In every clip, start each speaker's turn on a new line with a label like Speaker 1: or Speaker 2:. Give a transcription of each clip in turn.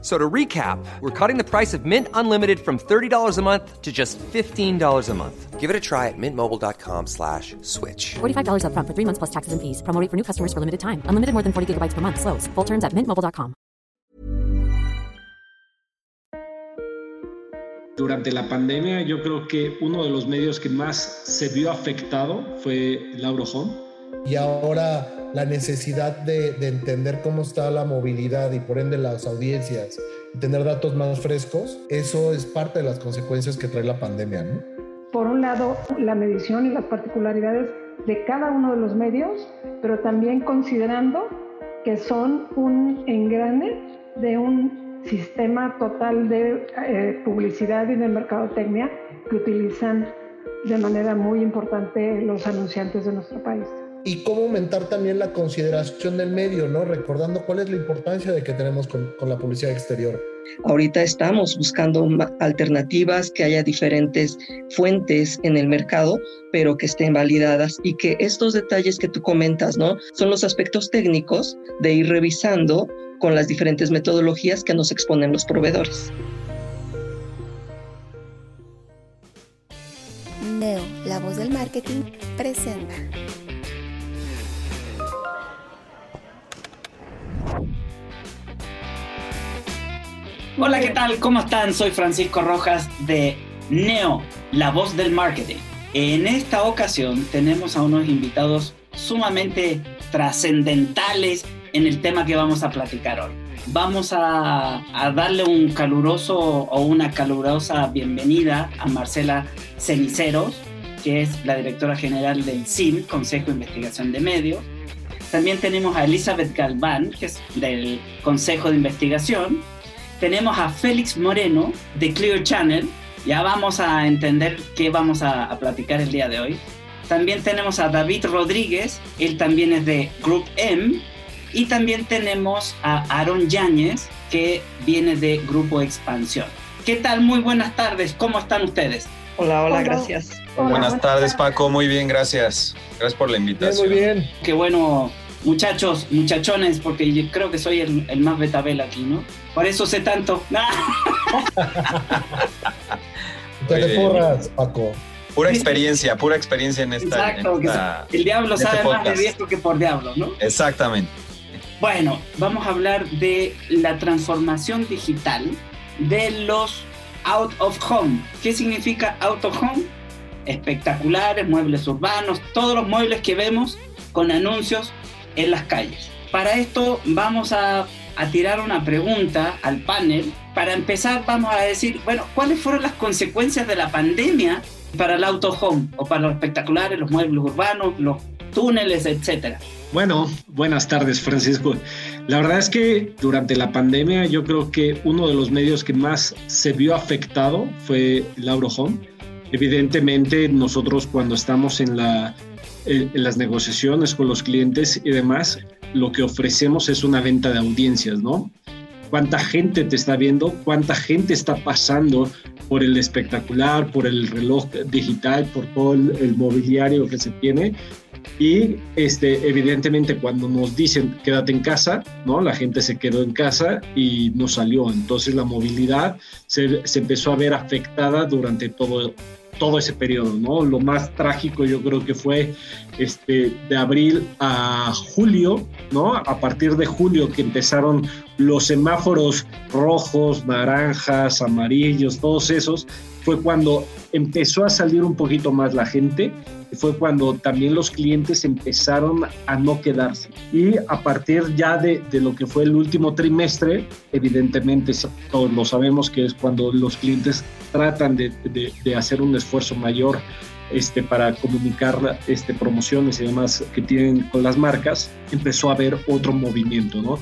Speaker 1: So to recap, we're cutting the price of Mint Unlimited from $30 a month to just $15 a month.
Speaker 2: Give it a try at mintmobile.com slash switch.
Speaker 3: $45 upfront for three months plus taxes and fees. Promo rate for new customers for limited time. Unlimited more than 40 gigabytes per month. Slows. Full terms at mintmobile.com.
Speaker 4: Durante la pandemia, yo creo que uno de los medios que más se vio afectado fue Lauro Home.
Speaker 5: Y ahora la necesidad de, de, entender cómo está la movilidad y por ende las audiencias, tener datos más frescos, eso es parte de las consecuencias que trae la pandemia, ¿no?
Speaker 6: Por un lado, la medición y las particularidades de cada uno de los medios, pero también considerando que son un engrane de un sistema total de eh, publicidad y de mercadotecnia que utilizan de manera muy importante los anunciantes de nuestro país
Speaker 5: y cómo aumentar también la consideración del medio, ¿no? Recordando cuál es la importancia de que tenemos con, con, la publicidad exterior.
Speaker 7: Ahorita estamos buscando alternativas, que haya diferentes fuentes en el mercado, pero que estén validadas y que estos detalles que tú comentas, ¿no? Son los aspectos técnicos de ir revisando con las diferentes metodologías que nos exponen los proveedores.
Speaker 8: Neo, la voz del marketing, presenta.
Speaker 9: Hola, ¿qué tal? ¿Cómo están? Soy Francisco Rojas de Neo, la voz del marketing. En esta ocasión tenemos a unos invitados sumamente trascendentales en el tema que vamos a platicar hoy. Vamos a, a, darle un caluroso o una calurosa bienvenida a Marcela Ceniceros, que es la directora general del CIM, Consejo de Investigación de Medios. También tenemos a Elizabeth Galván, que es del Consejo de Investigación, tenemos a Félix Moreno de Clear Channel. Ya vamos a entender qué vamos a, a, platicar el día de hoy. También tenemos a David Rodríguez, él también es de Group M. Y también tenemos a Aaron Yáñez, que viene de Grupo Expansión. ¿Qué tal? Muy buenas tardes, ¿cómo están ustedes?
Speaker 7: Hola, hola, gracias.
Speaker 10: Hola, buenas tardes, Paco, muy bien, gracias. Gracias por la invitación.
Speaker 5: Muy bien.
Speaker 9: Qué bueno, muchachos, muchachones, porque yo creo que soy el, el más betabel aquí, ¿no? Por eso sé tanto.
Speaker 5: te porras, Paco.
Speaker 10: Pura experiencia, pura experiencia en esta.
Speaker 9: Exacto,
Speaker 10: en esta,
Speaker 9: el diablo
Speaker 10: este
Speaker 9: sabe más de diestro que por diablo, ¿no?
Speaker 10: Exactamente.
Speaker 9: Bueno, vamos a hablar de la transformación digital de los out of home. ¿Qué significa out of home? Espectaculares, muebles urbanos, todos los muebles que vemos con anuncios en las calles. Para esto vamos a, tirar una pregunta al panel. Para empezar vamos a decir, bueno, ¿cuáles fueron las consecuencias de la pandemia para el auto home o para los espectaculares, los muebles urbanos, los túneles, etcétera?
Speaker 4: Bueno, buenas tardes Francisco. La verdad es que durante la pandemia yo creo que uno de los medios que más se vio afectado fue el Home. Evidentemente nosotros cuando estamos en la en las negociaciones con los clientes y demás, lo que ofrecemos es una venta de audiencias, ¿no? Cuánta gente te está viendo, cuánta gente está pasando por el espectacular, por el reloj digital, por todo el, mobiliario que se tiene. Y este, evidentemente cuando nos dicen quédate en casa, ¿no? la gente se quedó en casa y no salió. Entonces la movilidad se, se empezó a ver afectada durante todo, todo ese periodo, ¿no? Lo más trágico yo creo que fue este, de abril a julio, ¿no? A partir de julio que empezaron los semáforos rojos, naranjas, amarillos, todos esos, fue cuando empezó a salir un poquito más la gente fue cuando también los clientes empezaron a no quedarse. Y a partir ya de, de lo que fue el último trimestre, evidentemente todos lo sabemos que es cuando los clientes tratan de, de, de hacer un esfuerzo mayor este, para comunicar este, promociones y demás que tienen con las marcas, empezó a haber otro movimiento, ¿no?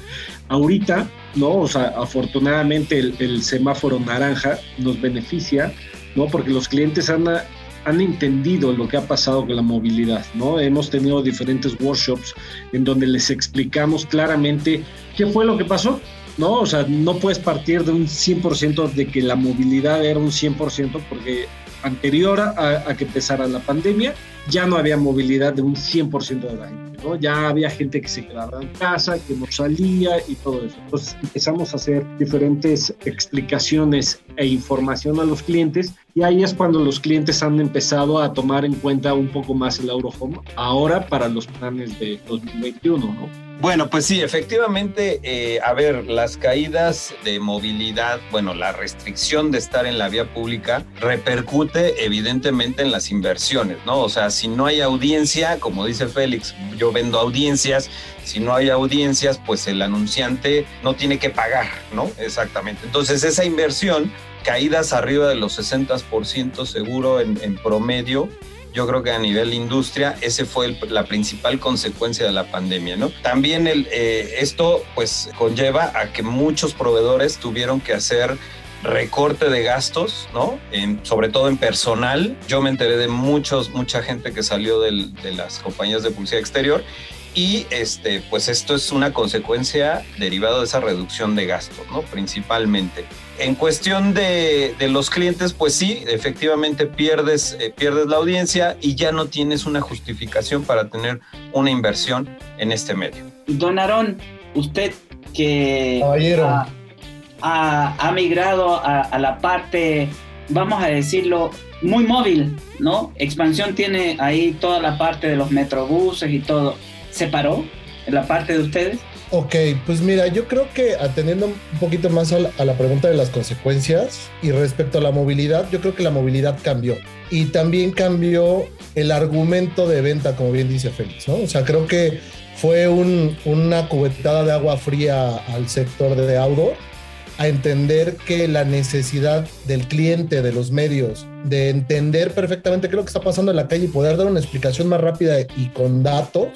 Speaker 4: Ahorita, ¿no? O sea, afortunadamente el, el semáforo naranja nos beneficia, ¿no? Porque los clientes han, han entendido lo que ha pasado con la movilidad, ¿no? Hemos tenido diferentes workshops en donde les explicamos claramente qué fue lo que pasó, ¿no? O sea, no puedes partir de un 100% de que la movilidad era un 100% porque anterior a, que empezara la pandemia ya no había movilidad de un 100% de la gente, ¿no? Ya había gente que se quedaba en casa, que no salía y todo eso. Entonces empezamos a hacer diferentes explicaciones e información a los clientes y ahí es cuando los clientes han empezado a tomar en cuenta un poco más el Eurohome ahora para los planes de 2021, ¿no?
Speaker 10: Bueno, pues sí, efectivamente, eh, a ver, las caídas de movilidad, bueno, la restricción de estar en la vía pública repercute evidentemente en las inversiones, ¿no? O sea, si no hay audiencia, como dice Félix, yo vendo audiencias, si no hay audiencias, pues el anunciante no tiene que pagar, ¿no? Exactamente. Entonces, esa inversión, caídas arriba de los 60% seguro en, en promedio, yo creo que a nivel industria ese fue la principal consecuencia de la pandemia, ¿no? También el, eh, esto pues conlleva a que muchos proveedores tuvieron que hacer recorte de gastos, ¿no? sobre todo en personal. Yo me enteré de muchos, mucha gente que salió de las compañías de publicidad exterior y este, pues esto es una consecuencia derivada de esa reducción de gastos, ¿no? Principalmente. En cuestión de, los clientes, pues sí, efectivamente pierdes, eh, pierdes la audiencia y ya no tienes una justificación para tener una inversión en este medio.
Speaker 9: Don Aarón, usted que ha, migrado a, a la parte, vamos a decirlo, muy móvil, ¿no? Expansión tiene ahí toda la parte de los metrobuses y todo se paró en la parte de ustedes?
Speaker 5: Ok, pues mira, yo creo que atendiendo un poquito más a la, pregunta de las consecuencias y respecto a la movilidad, yo creo que la movilidad cambió y también cambió el argumento de venta, como bien dice Félix, ¿no? O sea, creo que fue una cubetada de agua fría al sector de outdoor a entender que la necesidad del cliente, de los medios, de entender perfectamente qué es lo que está pasando en la calle y poder dar una explicación más rápida y con datos,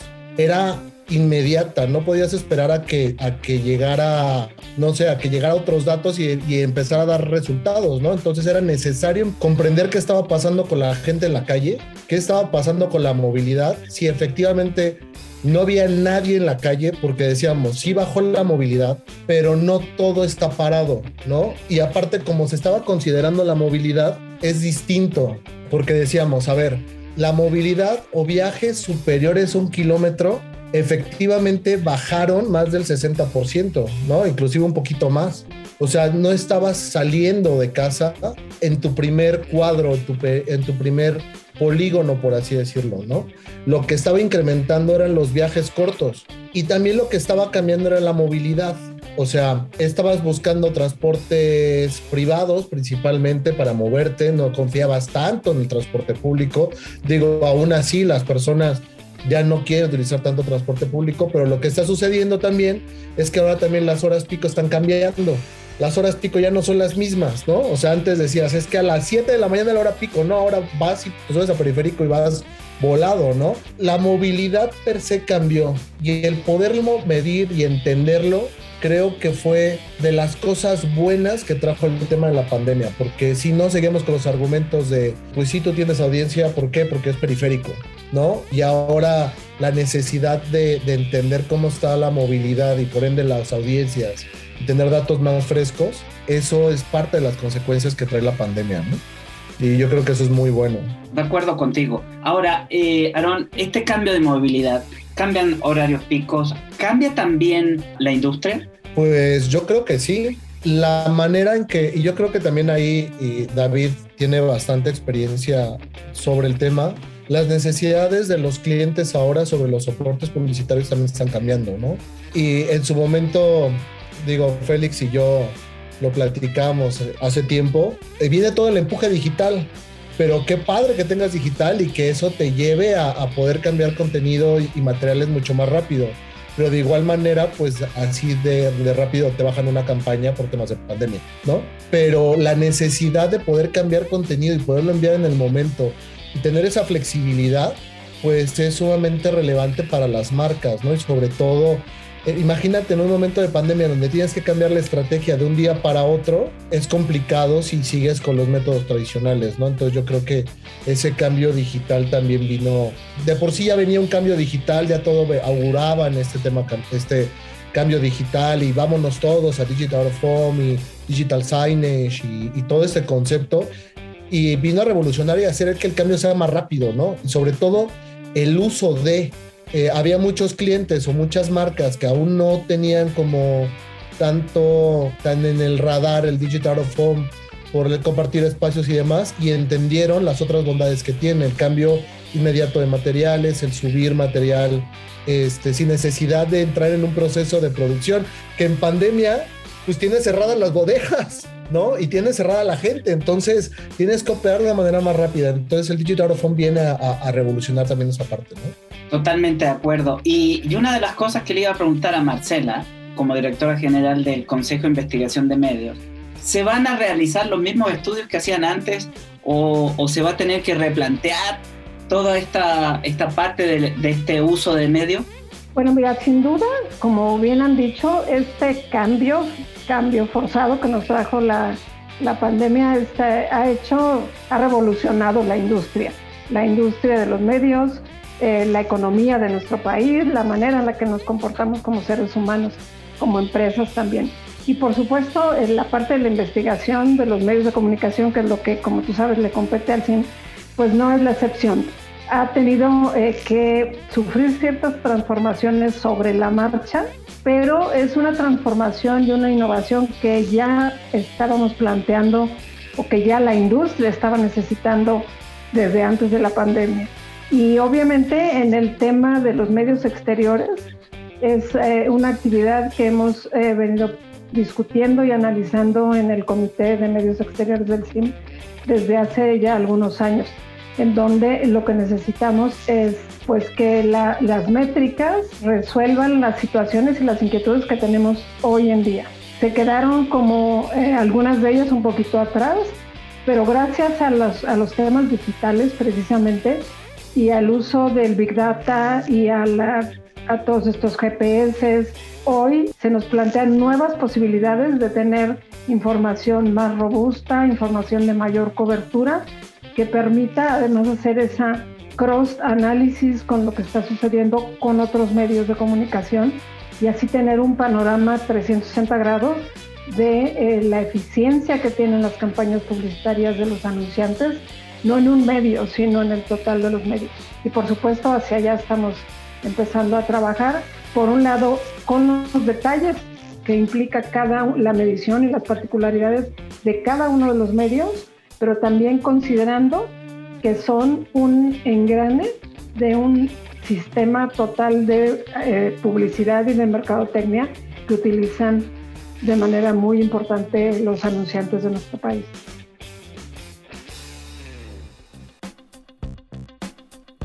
Speaker 5: era inmediata, no podías esperar a que, a que llegara, no sé, a que llegara otros datos y, y empezar a dar resultados, ¿no? Entonces era necesario comprender qué estaba pasando con la gente en la calle, qué estaba pasando con la movilidad, si efectivamente no había nadie en la calle porque decíamos, sí bajó la movilidad, pero no todo está parado, ¿no? Y aparte, como se estaba considerando la movilidad, es distinto, porque decíamos, a ver, la movilidad o viajes superiores a un kilómetro efectivamente bajaron más del 60%, ¿no? Inclusive un poquito más. O sea, no estabas saliendo de casa en tu primer cuadro, en tu primer polígono, por así decirlo, ¿no? Lo que estaba incrementando eran los viajes cortos y también lo que estaba cambiando era la movilidad. O sea, estabas buscando transportes privados principalmente para moverte, no confiabas tanto en el transporte público. Digo, aún así las personas ya no quieren utilizar tanto transporte público, pero lo que está sucediendo también es que ahora también las horas pico están cambiando. Las horas pico ya no son las mismas, ¿no? O sea, antes decías, es que a las 7 de la mañana la hora pico, no, ahora vas y te subes a periférico y vas volado, ¿no? La movilidad per se cambió y el poderlo medir y entenderlo creo que fue de las cosas buenas que trajo el tema de la pandemia, porque si no seguimos con los argumentos de, pues si tú tienes audiencia, ¿por qué? Porque es periférico, ¿no? Y ahora la necesidad de, de entender cómo está la movilidad y por ende las audiencias y tener datos más frescos, eso es parte de las consecuencias que trae la pandemia, ¿no? Y yo creo que eso es muy bueno.
Speaker 9: De acuerdo contigo. Ahora, eh, Aaron, este cambio de movilidad, cambian horarios picos, ¿cambia también la industria?
Speaker 5: Pues yo creo que sí. La manera en que, y yo creo que también ahí y David tiene bastante experiencia sobre el tema, las necesidades de los clientes ahora sobre los soportes publicitarios también están cambiando, ¿no? Y en su momento, digo, Félix y yo lo platicamos hace tiempo, viene todo el empuje digital, pero qué padre que tengas digital y que eso te lleve a, poder cambiar contenido y, materiales mucho más rápido. Pero de igual manera, pues así de, rápido te bajan una campaña por temas de pandemia, ¿no? Pero la necesidad de poder cambiar contenido y poderlo enviar en el momento y tener esa flexibilidad, pues es sumamente relevante para las marcas, ¿no? Y sobre todo imagínate en un momento de pandemia donde tienes que cambiar la estrategia de un día para otro, es complicado si sigues con los métodos tradicionales, ¿no? Entonces yo creo que ese cambio digital también vino, de por sí ya venía un cambio digital, ya todo auguraba en este tema, este cambio digital y vámonos todos a Digital Home y Digital Signage y, y todo este concepto. Y vino a revolucionar y hacer que el cambio sea más rápido, ¿no? Y sobre todo el uso de eh, había muchos clientes o muchas marcas que aún no tenían como tanto tan en el radar el digital of home por el compartir espacios y demás y entendieron las otras bondades que tiene el cambio inmediato de materiales el subir material este sin necesidad de entrar en un proceso de producción que en pandemia pues tiene cerradas las bodegas ¿no? Y tiene cerrada la gente, entonces tienes que operar de una manera más rápida. Entonces el Digital Home viene a, a, revolucionar también esa parte, ¿no?
Speaker 9: Totalmente de acuerdo. Y, una de las cosas que le iba a preguntar a Marcela, como directora general del Consejo de Investigación de Medios, ¿se van a realizar los mismos estudios que hacían antes o, se va a tener que replantear toda esta, esta parte de, este uso de medios?
Speaker 6: Bueno, mira, sin duda, como bien han dicho, este cambio cambio forzado que nos trajo la, la pandemia está, ha hecho, ha revolucionado la industria, la industria de los medios, eh, la economía de nuestro país, la manera en la que nos comportamos como seres humanos, como empresas también. Y por supuesto, en la parte de la investigación de los medios de comunicación, que es lo que, como tú sabes, le compete al CIN, pues no es la excepción. Ha tenido eh, que sufrir ciertas transformaciones sobre la marcha pero es una transformación y una innovación que ya estábamos planteando o que ya la industria estaba necesitando desde antes de la pandemia. Y obviamente en el tema de los medios exteriores es eh, una actividad que hemos eh, venido discutiendo y analizando en el Comité de Medios Exteriores del CIM desde hace ya algunos años, en donde lo que necesitamos es pues que las métricas resuelvan las situaciones y las inquietudes que tenemos hoy en día. Se quedaron como eh, algunas de ellas un poquito atrás, pero gracias a los, a los temas digitales precisamente y al uso del Big Data y a, a todos estos GPS, hoy se nos plantean nuevas posibilidades de tener información más robusta, información de mayor cobertura, que permita además hacer esa cross análisis con lo que está sucediendo con otros medios de comunicación y así tener un panorama 360 grados de eh, la eficiencia que tienen las campañas publicitarias de los anunciantes, no en un medio, sino en el total de los medios. Y por supuesto, hacia allá estamos empezando a trabajar, por un lado, con los detalles que implica cada la medición y las particularidades de cada uno de los medios, pero también considerando que son un engrane de un sistema total de eh, publicidad y de mercadotecnia que utilizan de manera muy importante los anunciantes de nuestro país.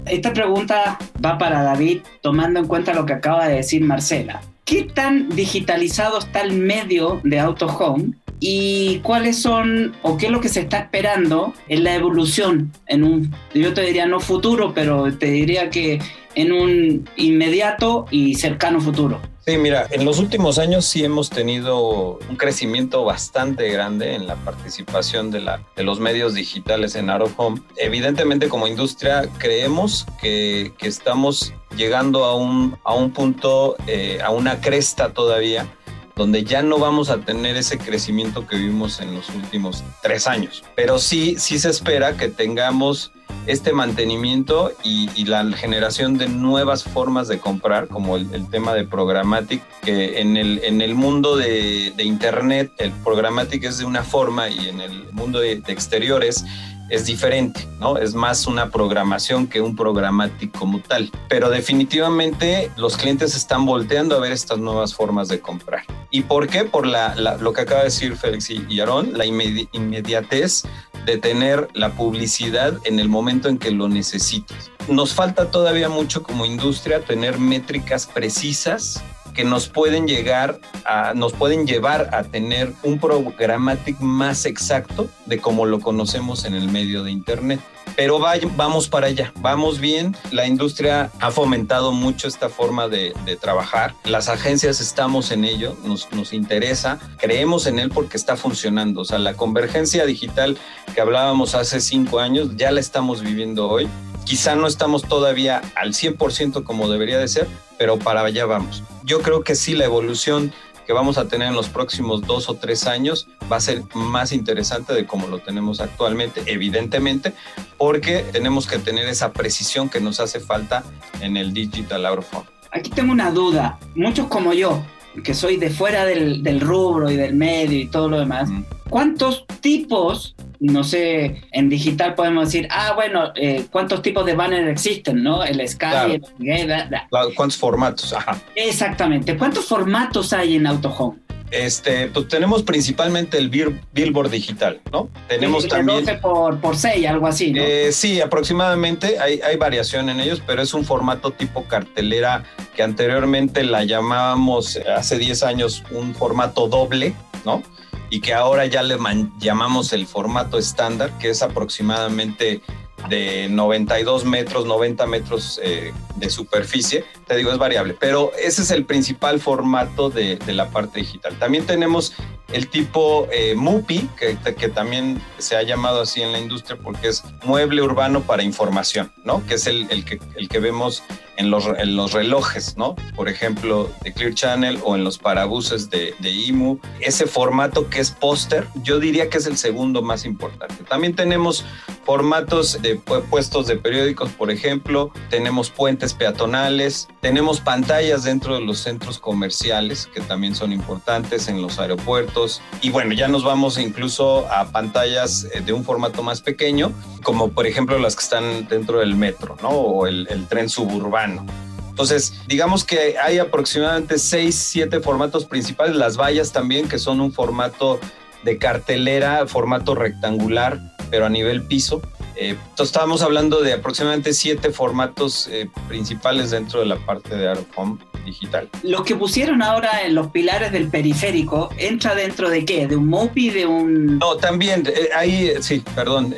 Speaker 9: Esta pregunta va para David, tomando en cuenta lo que acaba de decir Marcela. ¿Qué tan digitalizado está el medio de Auto Home y cuáles son o qué es lo que se está esperando en la evolución en un, yo te diría no futuro, pero te diría que en un inmediato y cercano futuro.
Speaker 10: Sí, mira, en los últimos años sí hemos tenido un crecimiento bastante grande en la participación de, la, de los medios digitales en Out of Home. Evidentemente como industria creemos que, que estamos llegando a un, a un punto, eh, a una cresta todavía donde ya no vamos a tener ese crecimiento que vimos en los últimos tres años. Pero sí, sí se espera que tengamos este mantenimiento y, la generación de nuevas formas de comprar, como el, tema de programmatic, que en el, en el mundo de, Internet el programmatic es de una forma y en el mundo de, de exteriores es diferente, ¿no? Es más una programación que un programático como tal. Pero definitivamente los clientes están volteando a ver estas nuevas formas de comprar. ¿Y por qué? Por la, lo que acaba de decir Félix y Aarón, la inmediatez de tener la publicidad en el momento en que lo necesites. Nos falta todavía mucho como industria tener métricas precisas que nos pueden llegar a, nos pueden llevar a tener un programático más exacto de como lo conocemos en el medio de Internet. Pero vamos para allá, vamos bien. La industria ha fomentado mucho esta forma de, trabajar. Las agencias estamos en ello, nos, nos interesa, creemos en él porque está funcionando. O sea, la convergencia digital que hablábamos hace cinco años ya la estamos viviendo hoy. Quizá no estamos todavía al 100% como debería de ser, pero para allá vamos. Yo creo que sí, la evolución que vamos a tener en los próximos dos o tres años va a ser más interesante de como lo tenemos actualmente, evidentemente, porque tenemos que tener esa precisión que nos hace falta en el Digital Out
Speaker 9: Aquí tengo una duda. Muchos como yo, que soy de fuera del, del rubro y del medio y todo lo demás, ¿cuántos tipos no sé, en digital podemos decir, ah, bueno, eh, ¿cuántos tipos de banner existen, no? El Sky,
Speaker 10: el... ¿Cuántos formatos? Ajá.
Speaker 9: Exactamente. ¿Cuántos formatos hay en AutoHome?
Speaker 10: Este, pues tenemos principalmente el billboard digital, ¿no? Tenemos también...
Speaker 9: 12 por, por 6, algo así, ¿no?
Speaker 10: Eh, sí, aproximadamente, hay, hay variación en ellos, pero es un formato tipo cartelera que anteriormente la llamábamos hace 10 años un formato doble, ¿no? y que ahora ya le llamamos el formato estándar, que es aproximadamente de 92 metros, 90 metros eh, de superficie. Te digo, es variable, pero ese es el principal formato de, la parte digital. También tenemos el tipo eh, MUPI, que, que, también se ha llamado así en la industria porque es mueble urbano para información, ¿no? Que es el, el, que, el que vemos en los, en los relojes, ¿no? Por ejemplo, de Clear Channel o en los parabuses de, de IMU. Ese formato que es póster, yo diría que es el segundo más importante. También tenemos formatos de puestos de periódicos, por ejemplo, tenemos puentes peatonales, tenemos pantallas dentro de los centros comerciales que también son importantes en los aeropuertos y bueno, ya nos vamos incluso a pantallas eh, de un formato más pequeño, como por ejemplo las que están dentro del metro, ¿no? O el, el tren suburbano. Entonces, digamos que hay aproximadamente seis, siete formatos principales, las vallas también, que son un formato de cartelera, formato rectangular, pero a nivel piso. Eh, entonces estábamos hablando de aproximadamente siete formatos eh, principales dentro de la parte de Aerofom digital.
Speaker 9: Lo que pusieron ahora en los pilares del periférico, ¿entra dentro de qué? ¿De un MOPI? ¿De un...?
Speaker 10: No, también, eh, ahí, sí, perdón.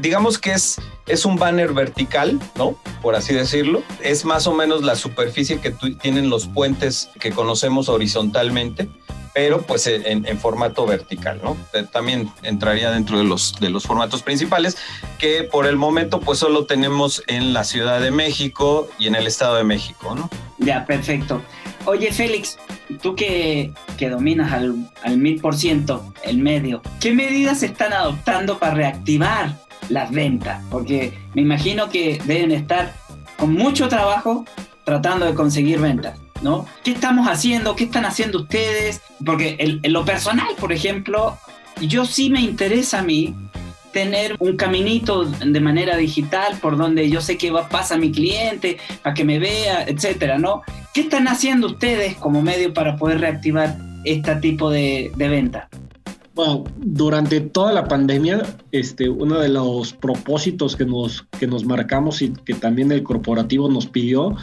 Speaker 10: digamos que es, es un banner vertical, ¿no? Por así decirlo. Es más o menos la superficie que tienen los puentes que conocemos horizontalmente pero pues en, formato vertical, ¿no? Eh, también entraría dentro de los, de los formatos principales, que por el momento pues solo tenemos en la Ciudad de México y en el Estado de México, ¿no?
Speaker 9: Ya, perfecto. Oye, Félix, tú que, que dominas al mil por ciento el medio, ¿qué medidas se están adoptando para reactivar las ventas? Porque me imagino que deben estar con mucho trabajo tratando de conseguir ventas. ¿no? ¿Qué estamos haciendo? ¿Qué están haciendo ustedes? Porque en, lo personal, por ejemplo, yo sí me interesa a mí tener un caminito de manera digital por donde yo sé que va, pasa mi cliente, para que me vea, etcétera, ¿no? ¿Qué están haciendo ustedes como medio para poder reactivar este tipo de, de venta?
Speaker 4: Bueno, durante toda la pandemia, este, uno de los propósitos que nos, que nos marcamos y que también el corporativo nos pidió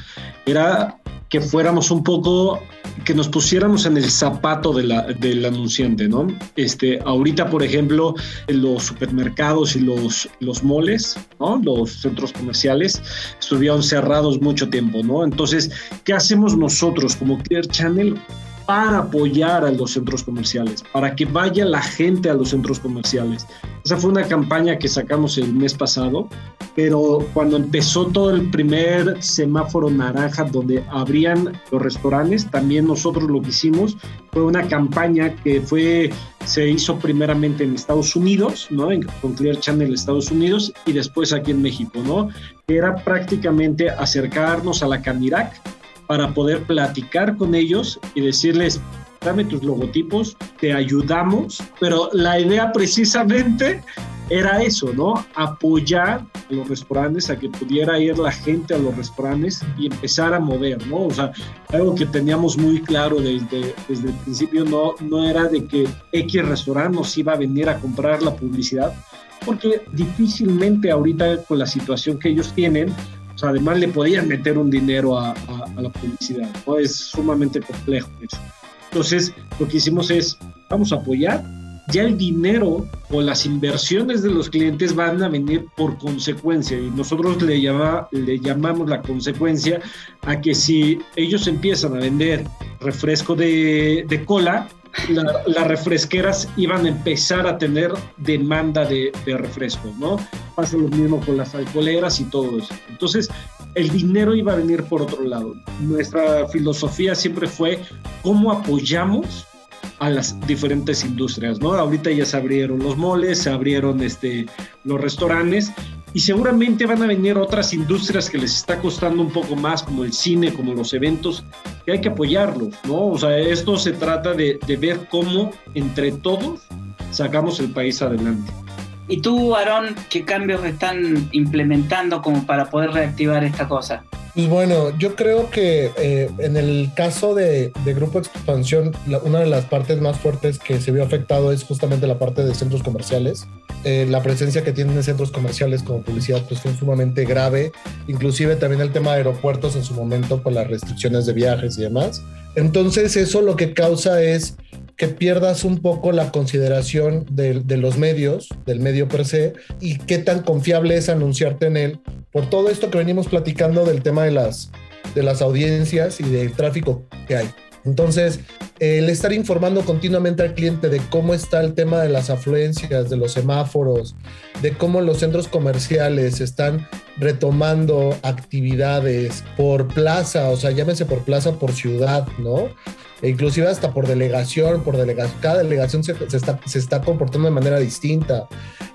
Speaker 4: era que fuéramos un poco, que nos pusiéramos en el zapato de la, del anunciante, ¿no? Este, ahorita, por ejemplo, los supermercados y los, los moles, ¿no? Los centros comerciales estuvieron cerrados mucho tiempo, ¿no? Entonces, ¿qué hacemos nosotros como Clear Channel? Para apoyar a los centros comerciales, para que vaya la gente a los centros comerciales. Esa fue una campaña que sacamos el mes pasado, pero cuando empezó todo el primer semáforo naranja donde abrían los restaurantes, también nosotros lo que hicimos fue una campaña que fue se hizo primeramente en Estados Unidos, ¿no? En, con Clear Channel Estados Unidos y después aquí en México, ¿no? Era prácticamente acercarnos a la Canirac para poder platicar con ellos y decirles, dame tus logotipos, te ayudamos, pero la idea precisamente era eso, ¿no? Apoyar a los restaurantes, a que pudiera ir la gente a los restaurantes y empezar a mover, ¿no? O sea, algo que teníamos muy claro desde, desde el principio no, no era de que X restaurante nos iba a venir a comprar la publicidad, porque difícilmente ahorita con la situación que ellos tienen, o sea, además le podían meter un dinero a, la publicidad, ¿no? Es sumamente complejo eso. Entonces, lo que hicimos es, vamos a apoyar, ya el dinero o las inversiones de los clientes van a venir por consecuencia y nosotros le, llama, le llamamos la consecuencia a que si ellos empiezan a vender refresco de, de cola, las refresqueras iban a empezar a tener demanda de, de refrescos, ¿no? Pasa lo mismo con las alcoholeras y todo eso. Entonces, el dinero iba a venir por otro lado. Nuestra filosofía siempre fue cómo apoyamos a las diferentes industrias, ¿no? Ahorita ya se abrieron los moles, se abrieron este, los restaurantes y seguramente van a venir otras industrias que les está costando un poco más, como el cine, como los eventos, que hay que apoyarlos, ¿no? O sea, esto se trata de, de ver cómo entre todos sacamos el país adelante.
Speaker 9: ¿Y tú, Aarón, qué cambios están implementando como para poder reactivar esta cosa?
Speaker 5: Pues bueno, yo creo que eh, en el caso de, Grupo Expansión, una de las partes más fuertes que se vio afectado es justamente la parte de centros comerciales. Eh, la presencia que tienen en centros comerciales como publicidad pues fue sumamente grave, inclusive también el tema de aeropuertos en su momento con las restricciones de viajes y demás. Entonces eso lo que causa es que pierdas un poco la consideración de, de, los medios, del medio per se, y qué tan confiable es anunciarte en él, por todo esto que venimos platicando del tema de las, de las audiencias y del tráfico que hay. Entonces, el estar informando continuamente al cliente de cómo está el tema de las afluencias, de los semáforos, de cómo los centros comerciales están retomando actividades por plaza, o sea, llámese por plaza, por ciudad, ¿no? E inclusive hasta por delegación, por delegación, cada delegación se, está, se está comportando de manera distinta.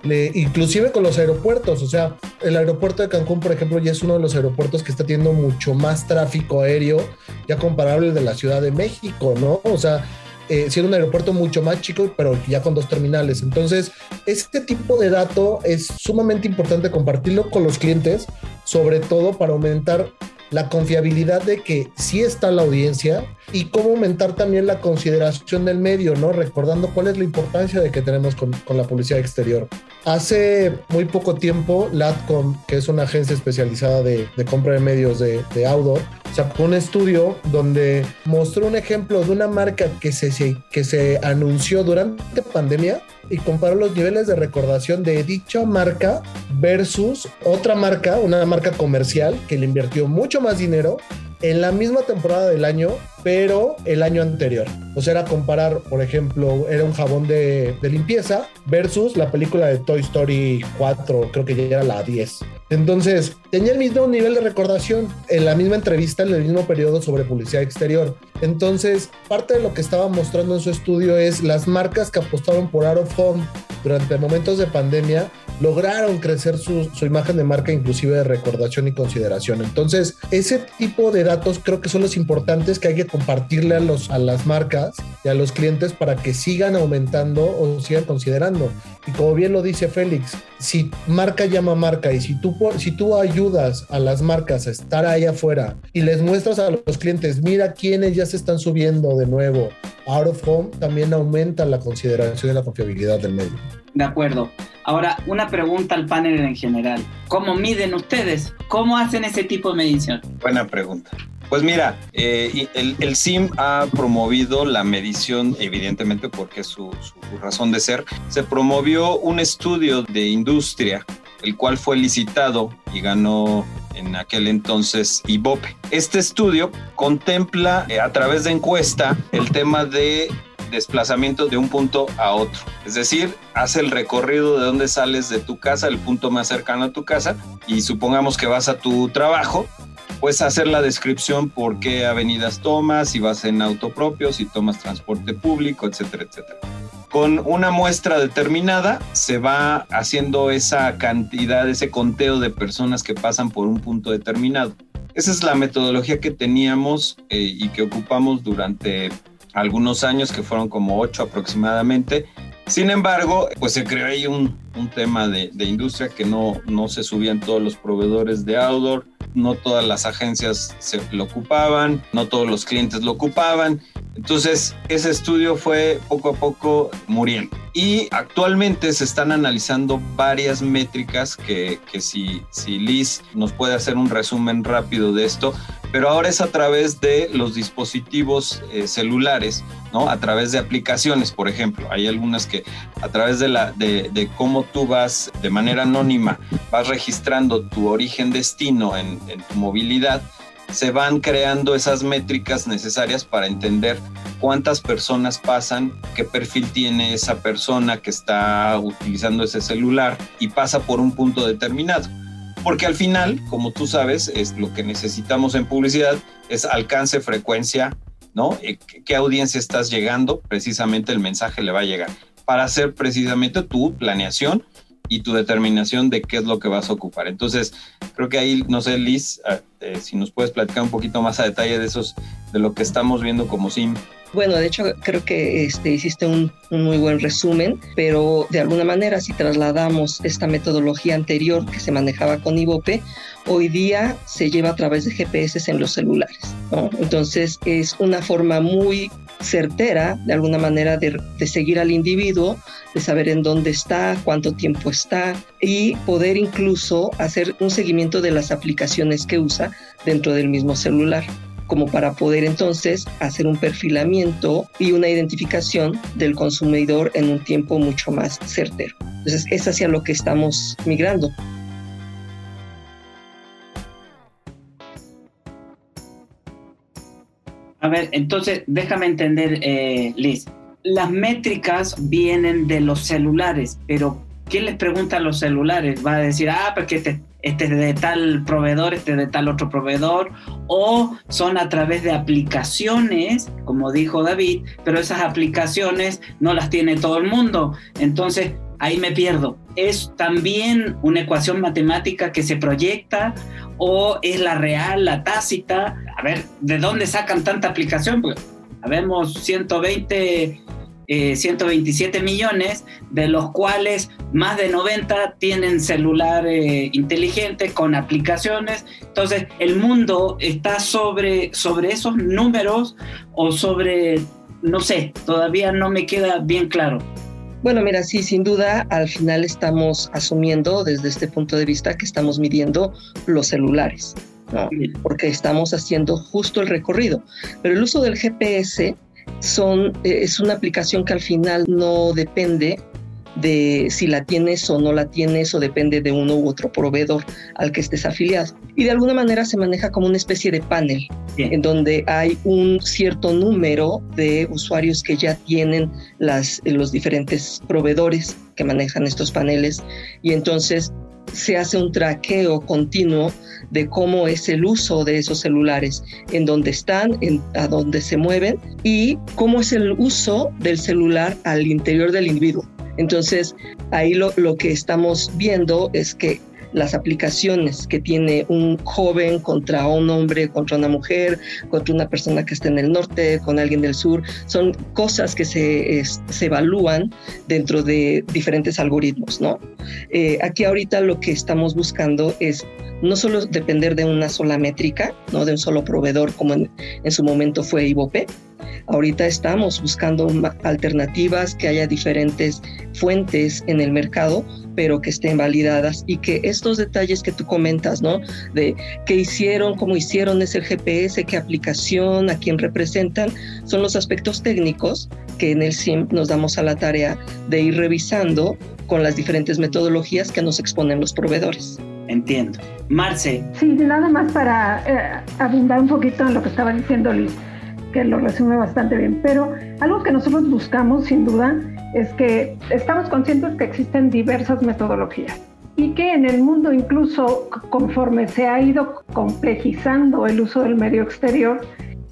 Speaker 5: Le, inclusive con los aeropuertos, o sea, el aeropuerto de Cancún, por ejemplo, ya es uno de los aeropuertos que está teniendo mucho más tráfico aéreo, ya comparable de la Ciudad de México, ¿no? O sea, eh, siendo un aeropuerto mucho más chico, pero ya con dos terminales. Entonces, este tipo de dato es sumamente importante compartirlo con los clientes, sobre todo para aumentar la confiabilidad de que sí está la audiencia y cómo aumentar también la consideración del medio, ¿no? Recordando cuál es la importancia de que tenemos con, con la publicidad exterior. Hace muy poco tiempo, Latcom, que es una agencia especializada de, de compra de medios de, de, outdoor, sacó un estudio donde mostró un ejemplo de una marca que se, que se anunció durante pandemia y comparó los niveles de recordación de dicha marca versus otra marca, una marca comercial que le invirtió mucho más dinero en la misma temporada del año, pero el año anterior. O sea, era comparar, por ejemplo, era un jabón de, limpieza versus la película de Toy Story 4, creo que ya era la 10. Entonces, tenía el mismo nivel de recordación en la misma entrevista, en el mismo periodo sobre publicidad exterior. Entonces, parte de lo que estaba mostrando en su estudio es las marcas que apostaron por out of home durante momentos de pandemia lograron crecer su, imagen de marca inclusive de recordación y consideración. Entonces, ese tipo de datos creo que son los importantes que hay que compartirle a, los, a las marcas y a los clientes para que sigan aumentando o sigan considerando. Y como bien lo dice Félix, si marca llama marca y si tú, si tú ayudas a las marcas a estar ahí afuera y les muestras a los clientes, mira quiénes ya se están subiendo de nuevo out of home, también aumenta la consideración y la confiabilidad del medio.
Speaker 9: De acuerdo. Ahora, una pregunta al panel en general. ¿Cómo miden ustedes? ¿Cómo hacen ese tipo de medición?
Speaker 10: Buena pregunta. Pues mira, eh, el, el, SIM ha promovido la medición, evidentemente porque es su, su, razón de ser. Se promovió un estudio de industria, el cual fue licitado y ganó en aquel entonces IBOPE. Este estudio contempla eh, a través de encuesta el tema de desplazamiento de un punto a otro. Es decir, hace el recorrido de donde sales de tu casa, el punto más cercano a tu casa, y supongamos que vas a tu trabajo, puedes hacer la descripción por qué avenidas tomas, si vas en auto propio, si tomas transporte público, etcétera, etcétera. Con una muestra determinada se va haciendo esa cantidad, ese conteo de personas que pasan por un punto determinado. Esa es la metodología que teníamos eh, y que ocupamos durante algunos años, que fueron como ocho aproximadamente. Sin embargo, pues se creó ahí un, un tema de, de, industria que no, no se subían todos los proveedores de outdoor, no todas las agencias se lo ocupaban, no todos los clientes lo ocupaban. Entonces, ese estudio fue poco a poco muriendo. Y actualmente se están analizando varias métricas que, que si, si Liz nos puede hacer un resumen rápido de esto, pero ahora es a través de los dispositivos eh, celulares, ¿no? A través de aplicaciones, por ejemplo. Hay algunas que a través de, la, de, de cómo tú vas de manera anónima, vas registrando tu origen-destino en, en tu movilidad, se van creando esas métricas necesarias para entender cuántas personas pasan, qué perfil tiene esa persona que está utilizando ese celular y pasa por un punto determinado. porque al final, como tú sabes, es lo que necesitamos en publicidad es alcance, frecuencia, ¿no? Eh, ¿Qué audiencia estás llegando? Precisamente el mensaje le va a llegar para hacer precisamente tu planeación y tu determinación de qué es lo que vas a ocupar. Entonces, creo que ahí, no sé, Liz, ah, eh, si nos puedes platicar un poquito más a detalle de esos, de lo que estamos viendo como SIM.
Speaker 7: Bueno, de hecho creo que este, hiciste un, muy buen resumen, pero de alguna manera si trasladamos esta metodología anterior que se manejaba con IVOPE, hoy día se lleva a través de GPS en los celulares. Entonces es una forma muy certera, de alguna manera, de, de, seguir al individuo, de saber en dónde está, cuánto tiempo está y poder incluso hacer un seguimiento de las aplicaciones que usa dentro del mismo celular como para poder entonces hacer un perfilamiento y una identificación del consumidor en un tiempo mucho más certero. Entonces, es hacia lo que estamos migrando.
Speaker 9: A ver, entonces déjame entender, eh, Liz. Las métricas vienen de los celulares, pero ¿quién les pregunta a los celulares? Va a decir, ah, porque te, este es de tal proveedor, este es de tal otro proveedor, o son a través de aplicaciones, como dijo David, pero esas aplicaciones no las tiene todo el mundo. Entonces, ahí me pierdo. ¿Es también una ecuación matemática que se proyecta o es la real, la tácita? A ver, ¿de dónde sacan tanta aplicación? Pues, habemos 120 eh, 127 millones, de los cuales más de 90 tienen celular eh, inteligente con aplicaciones. Entonces, el mundo está sobre, sobre esos números o sobre, no sé, todavía no me queda bien claro.
Speaker 7: Bueno, mira, sí, sin duda, al final estamos asumiendo desde este punto de vista que estamos midiendo los celulares, ¿no? porque estamos haciendo justo el recorrido. Pero el uso del GPS son, eh, es una aplicación que al final no depende de si la tienes o no la tienes o depende de uno u otro proveedor al que estés afiliado. Y de alguna manera se maneja como una especie de panel Bien. en donde hay un cierto número de usuarios que ya tienen las, los diferentes proveedores que manejan estos paneles y entonces se hace un traqueo continuo de cómo es el uso de esos celulares, en dónde están, en, a dónde se mueven y cómo es el uso del celular al interior del individuo. Entonces, ahí lo, lo que estamos viendo es que las aplicaciones que tiene un joven contra un hombre, contra una mujer, contra una persona que está en el norte, con alguien del sur, son cosas que se, se evalúan dentro de diferentes algoritmos, ¿no? Eh, aquí ahorita lo que estamos buscando es no solo depender de una sola métrica, no de un solo proveedor como en, en su momento fue Ibope, Ahorita estamos buscando alternativas, que haya diferentes fuentes en el mercado, pero que estén validadas y que estos detalles que tú comentas, ¿no? De qué hicieron, cómo hicieron, es el GPS, qué aplicación, a quién representan, son los aspectos técnicos que en el SIM nos damos a la tarea de ir revisando con las diferentes metodologías que nos exponen los proveedores.
Speaker 9: Entiendo. Marce.
Speaker 6: Sí, nada más para eh, abundar un poquito en lo que estaba diciendo Liz que lo resume bastante bien. Pero algo que nosotros buscamos, sin duda, es que estamos conscientes que existen diversas metodologías y que en el mundo, incluso conforme se ha ido complejizando el uso del medio exterior,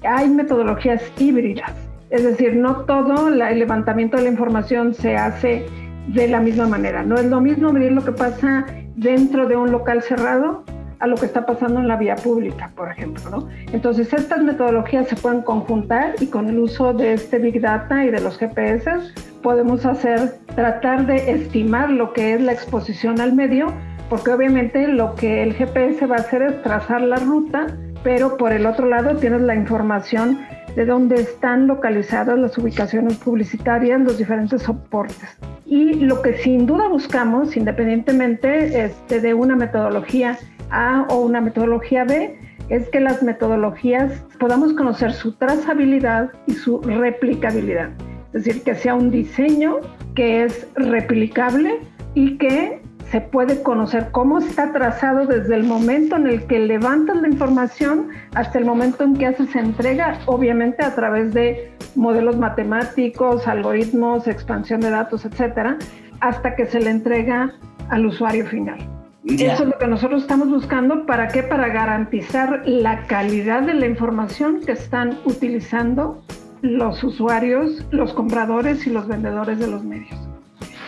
Speaker 6: hay metodologías híbridas. Es decir, no todo la, el levantamiento de la información se hace de la misma manera. No es lo mismo medir lo que pasa dentro de un local cerrado a lo que está pasando en la vía pública, por ejemplo. ¿no? Entonces, estas metodologías se pueden conjuntar y con el uso de este Big Data y de los GPS podemos hacer, tratar de estimar lo que es la exposición al medio, porque obviamente lo que el GPS va a hacer es trazar la ruta, pero por el otro lado tienes la información de dónde están localizadas las ubicaciones publicitarias, los diferentes soportes. Y lo que sin duda buscamos, independientemente este, de una metodología a o una metodología B es que las metodologías podamos conocer su trazabilidad y su replicabilidad. Es decir, que sea un diseño que es replicable y que se puede conocer cómo está trazado desde el momento en el que levantas la información hasta el momento en que haces entrega, obviamente a través de modelos matemáticos, algoritmos, expansión de datos, etcétera, hasta que se le entrega al usuario final. Eso es lo que nosotros estamos buscando. ¿Para qué? Para garantizar la calidad de la información que están utilizando los usuarios, los compradores y los vendedores de los medios.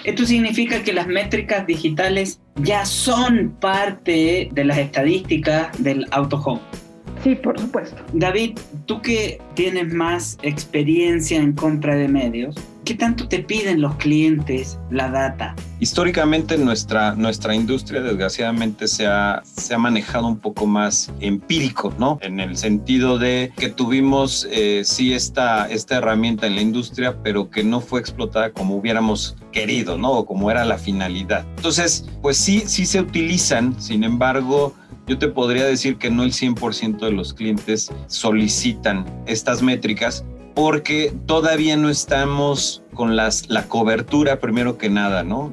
Speaker 9: Esto significa que las métricas digitales ya son parte de las estadísticas del auto home.
Speaker 6: Sí, por supuesto.
Speaker 9: David, tú que tienes más experiencia en compra de medios, ¿qué tanto te piden los clientes la data?
Speaker 10: Históricamente nuestra, nuestra industria desgraciadamente se ha, se ha manejado un poco más empírico, ¿no? En el sentido de que tuvimos eh, sí esta, esta herramienta en la industria, pero que no fue explotada como hubiéramos querido, ¿no? O como era la finalidad. Entonces, pues sí, sí se utilizan, sin embargo, yo te podría decir que no el 100% de los clientes solicitan estas métricas porque todavía no estamos con las, la cobertura, primero que nada, ¿no?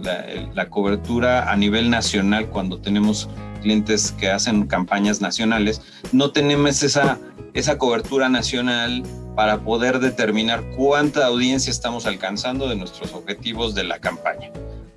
Speaker 10: La, cobertura a nivel nacional cuando tenemos clientes que hacen campañas nacionales, no tenemos esa, esa cobertura nacional para poder determinar cuánta audiencia estamos alcanzando de nuestros objetivos de la campaña.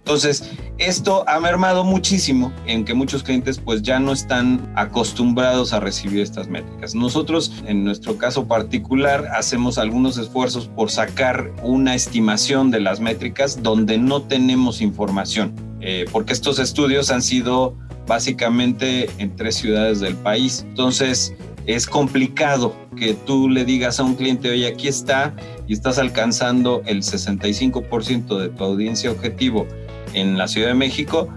Speaker 10: Entonces, esto ha mermado muchísimo en que muchos clientes pues ya no están acostumbrados a recibir estas métricas. Nosotros, en nuestro caso particular, hacemos algunos esfuerzos por sacar una estimación de las métricas donde no tenemos información, eh, porque estos estudios han sido básicamente en tres ciudades del país. Entonces, es complicado que tú le digas a un cliente, oye, aquí está y estás alcanzando el 65% de tu audiencia objetivo en la Ciudad de México,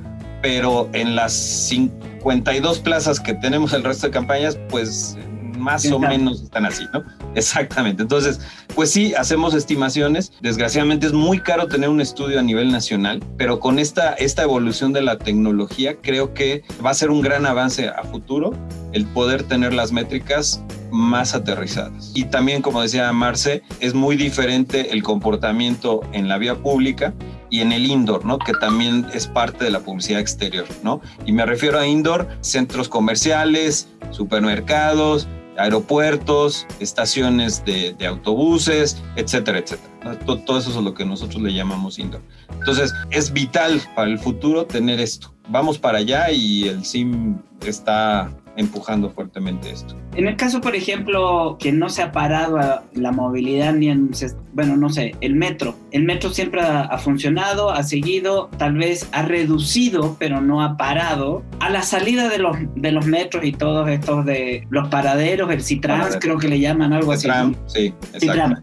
Speaker 10: pero en las 52 plazas que tenemos el resto de campañas, pues más o menos están así, ¿no? Exactamente. Entonces, pues sí, hacemos estimaciones. Desgraciadamente es muy caro tener un estudio a nivel nacional, pero con esta, esta evolución de la tecnología creo que va a ser un gran avance a futuro el poder tener las métricas más aterrizadas. Y también, como decía Marce, es muy diferente el comportamiento en la vía pública y en el indoor, ¿no? Que también es parte de la publicidad exterior, ¿no? Y me refiero a indoor, centros comerciales, supermercados, aeropuertos, estaciones de, autobuses, etcétera, etcétera. Todo, todo, eso es lo que nosotros le llamamos indoor. Entonces, es vital para el futuro tener esto. Vamos para allá y el SIM está empujando fuertemente esto.
Speaker 9: En el caso, por ejemplo, que no se ha parado la movilidad ni en, bueno, no sé, el metro. El metro siempre ha, funcionado, ha seguido, tal vez ha reducido, pero no ha parado. A la salida de los, de los metros y todos estos de los paraderos, el Citrans, creo que le llaman algo así.
Speaker 10: sí, Citram,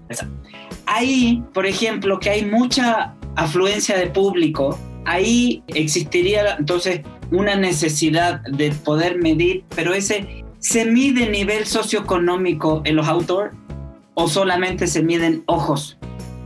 Speaker 9: Ahí, por ejemplo, que hay mucha afluencia de público, ahí existiría entonces una necesidad de poder medir, pero ese se mide nivel socioeconómico en los outdoor o solamente se miden ojos.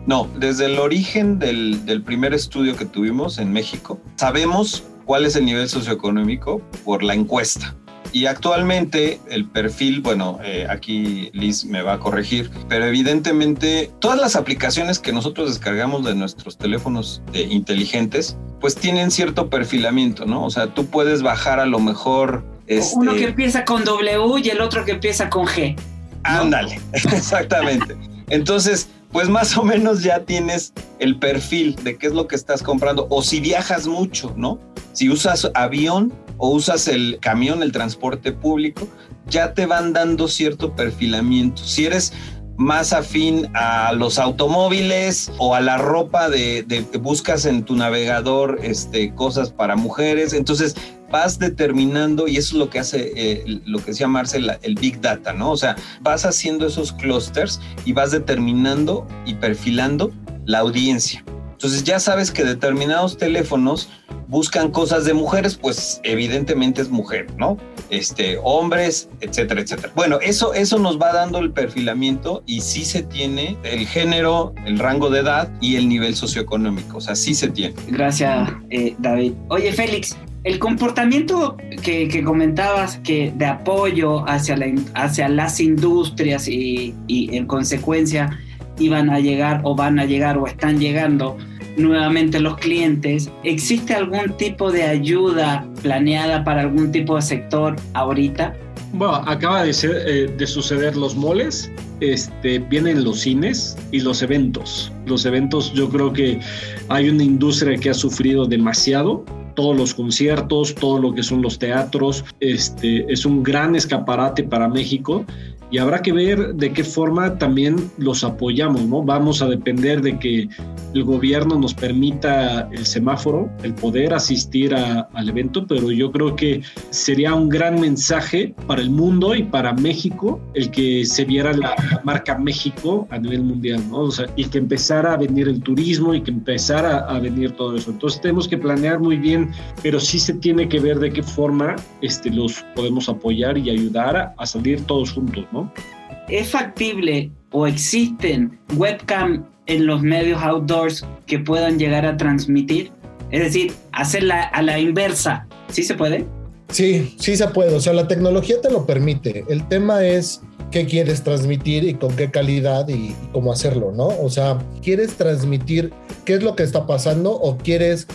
Speaker 10: No, desde el origen del, del primer estudio que tuvimos en México, sabemos cuál es el nivel socioeconómico por la encuesta. Y actualmente el perfil, bueno, eh, aquí Liz me va a corregir, pero evidentemente todas las aplicaciones que nosotros descargamos de nuestros teléfonos inteligentes, pues tienen cierto perfilamiento, ¿no? O sea, tú puedes bajar a lo mejor...
Speaker 9: Este... Uno que empieza con W y el otro que empieza con G.
Speaker 10: Ándale, exactamente. Entonces, pues más o menos ya tienes el perfil de qué es lo que estás comprando. O si viajas mucho, ¿no? Si usas avión, o usas el camión, el transporte público, ya te van dando cierto perfilamiento. Si eres más afín a los automóviles o a la ropa de, buscas en tu navegador este, cosas para mujeres, entonces vas determinando y eso es lo que hace eh, lo que decía Marcela el big data, ¿no? O sea, vas haciendo esos clusters y vas determinando y perfilando la audiencia. Entonces ya sabes que determinados teléfonos buscan cosas de mujeres, pues evidentemente es mujer, ¿no? Este, hombres, etcétera, etcétera. Bueno, eso, eso nos va dando el perfilamiento y sí se tiene el género, el rango de edad y el nivel socioeconómico, o sea, sí se tiene.
Speaker 9: Gracias, eh, David. Oye, Félix, el comportamiento que, comentabas que de apoyo hacia, la, hacia las industrias y en consecuencia iban a llegar o van a llegar o están llegando nuevamente los clientes. ¿Existe algún tipo de ayuda planeada para algún tipo de sector ahorita?
Speaker 4: Bueno, acaba de, ser, eh, de suceder los moles, este, vienen los cines y los eventos. Los eventos, yo creo que hay una industria que ha sufrido demasiado todos los conciertos, todo lo que son los teatros. Este, es un gran escaparate para México y habrá que ver de qué forma también los apoyamos, ¿no? Vamos a depender de que el gobierno nos permita el semáforo, el poder asistir al evento, pero yo creo que sería un gran mensaje para el mundo y para México el que se viera la, marca México a nivel mundial, ¿no? O sea, y que empezara a venir el turismo y que empezara a venir todo eso. Entonces tenemos que planear muy bien, pero sí se tiene que ver de qué forma este, los podemos apoyar y ayudar a, a salir todos juntos, ¿no?
Speaker 9: ¿Es factible o existen webcam en los medios outdoors que puedan llegar a transmitir? Es decir, hacerla a la inversa. ¿Sí se puede?
Speaker 5: Sí, sí se puede. O sea, la tecnología te lo permite. El tema es qué quieres transmitir y con qué calidad y, y, cómo hacerlo, ¿no? O sea, ¿quieres transmitir qué es lo que está pasando o quieres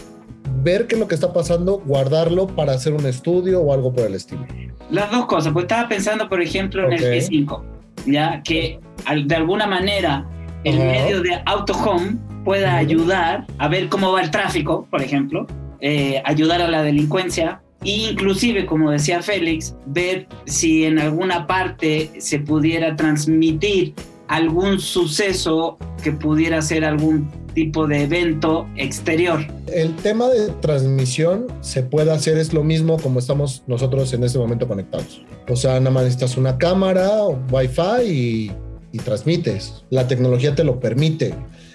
Speaker 5: ver qué es lo que está pasando, guardarlo para hacer un estudio o algo por el estilo?
Speaker 9: Las dos cosas, pues estaba pensando, por ejemplo, en okay. el G5, ya que de alguna manera el uh -huh. medio de auto home pueda uh -huh. ayudar a ver cómo va el tráfico, por ejemplo, eh, ayudar a la delincuencia, e inclusive, como decía Félix, ver si en alguna parte se pudiera transmitir algún suceso que pudiera ser algún tipo de evento exterior.
Speaker 5: El tema de transmisión se puede hacer, es lo mismo como estamos nosotros en este momento conectados. O sea, nada más necesitas una cámara, Wi-Fi y, y transmites. La tecnología te lo permite.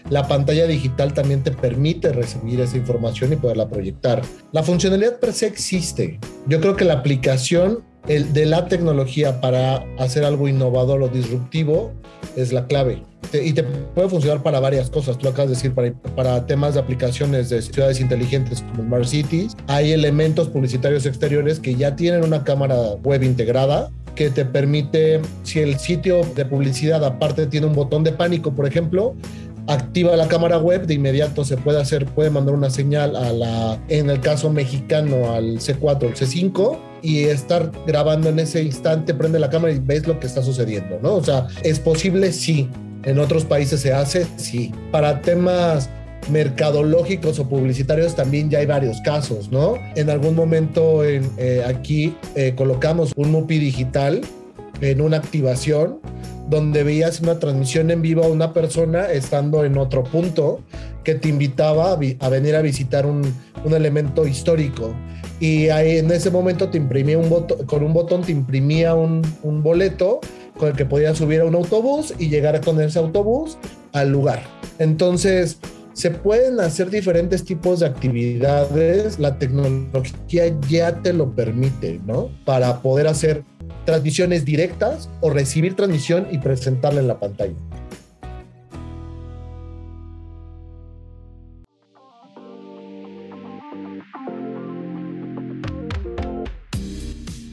Speaker 5: La pantalla digital también te permite recibir esa información y poderla proyectar. La funcionalidad per se existe. Yo creo que la aplicación el, de la tecnología para hacer algo innovador o disruptivo es la clave. Y te puede funcionar para varias cosas. Tú acabas de decir, para, para temas de aplicaciones de ciudades inteligentes como Smart Cities. Hay elementos publicitarios exteriores que ya tienen una cámara web integrada que te permite, si el sitio de publicidad aparte tiene un botón de pánico, por ejemplo, activa la cámara web, de inmediato se puede hacer, puede mandar una señal a la, en el caso mexicano, al C4 o el C5 y estar grabando en ese instante, prende la cámara y ves lo que está sucediendo, ¿no? O sea, ¿es posible? Sí. En otros países se hace, sí. Para temas mercadológicos o publicitarios también ya hay varios casos, ¿no? En algún momento en, eh, aquí eh, colocamos un MUPI digital en una activación donde veías una transmisión en vivo a una persona estando en otro punto que te invitaba a, vi a venir a visitar un, un, elemento histórico. Y ahí en ese momento te imprimía un botón, con un botón te imprimía un, un boleto con el que podías subir a un autobús y llegar con ese autobús al lugar. Entonces, se pueden hacer diferentes tipos de actividades, la tecnología ya te lo permite, ¿no? Para poder hacer transmisiones directas o recibir transmisión y presentarla en la pantalla.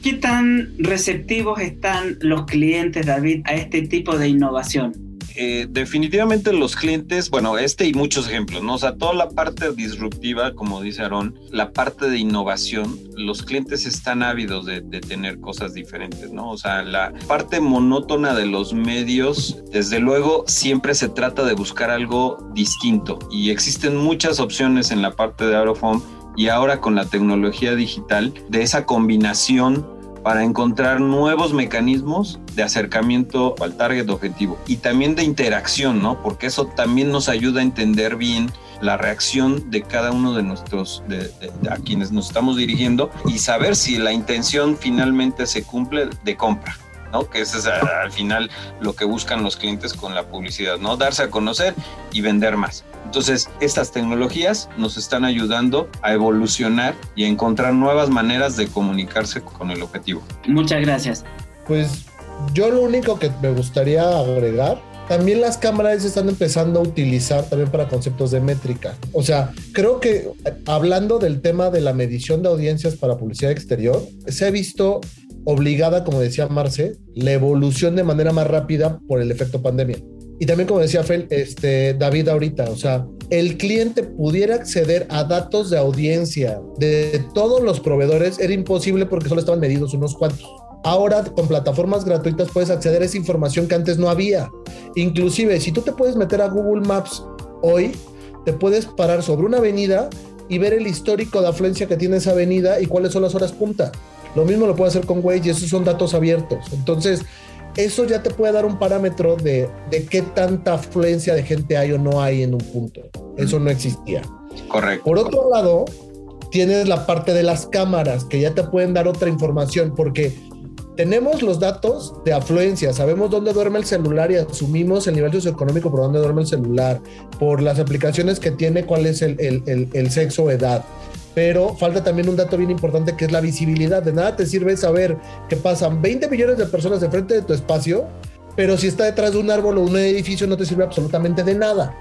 Speaker 9: ¿Qué tan receptivos están los clientes, David, a este tipo de innovación?
Speaker 10: Eh, definitivamente los clientes, bueno, este y muchos ejemplos, ¿no? O sea, toda la parte disruptiva, como dice Aaron, la parte de innovación, los clientes están ávidos de, de, tener cosas diferentes, ¿no? O sea, la parte monótona de los medios, desde luego, siempre se trata de buscar algo distinto y existen muchas opciones en la parte de Aerofone y ahora con la tecnología digital de esa combinación para encontrar nuevos mecanismos de acercamiento al target objetivo y también de interacción, ¿no? Porque eso también nos ayuda a entender bien la reacción de cada uno de nuestros, de, a quienes nos estamos dirigiendo y saber si la intención finalmente se cumple de compra. ¿No? Que ese es al final lo que buscan los clientes con la publicidad, ¿no? Darse a conocer y vender más. Entonces, estas tecnologías nos están ayudando a evolucionar y a encontrar nuevas maneras de comunicarse con el objetivo.
Speaker 9: Muchas gracias.
Speaker 5: Pues yo lo único que me gustaría agregar también las cámaras se están empezando a utilizar también para conceptos de métrica. O sea, creo que hablando del tema de la medición de audiencias para publicidad exterior, se ha visto obligada, como decía Marce, la evolución de manera más rápida por el efecto pandemia. Y también, como decía Fel, este, David ahorita, o sea, el cliente pudiera acceder a datos de audiencia de todos los proveedores era imposible porque solo estaban medidos unos cuantos. Ahora con plataformas gratuitas puedes acceder a esa información que antes no había. Inclusive, si tú te puedes meter a Google Maps hoy, te puedes parar sobre una avenida y ver el histórico de afluencia que tiene esa avenida y cuáles son las horas punta. Lo mismo lo puede hacer con Waze y esos son datos abiertos. Entonces, eso ya te puede dar un parámetro de, de qué tanta afluencia de gente hay o no hay en un punto. Eso no existía.
Speaker 10: Correcto.
Speaker 5: Por otro lado, tienes la parte de las cámaras que ya te pueden dar otra información porque tenemos los datos de afluencia, sabemos dónde duerme el celular y asumimos el nivel socioeconómico por dónde duerme el celular, por las aplicaciones que tiene, cuál es el, el, el, el sexo o edad. Pero falta también un dato bien importante que es la visibilidad. De nada te sirve saber que pasan 20 millones de personas de frente de tu espacio, pero si está detrás de un árbol o un edificio no te sirve absolutamente de nada.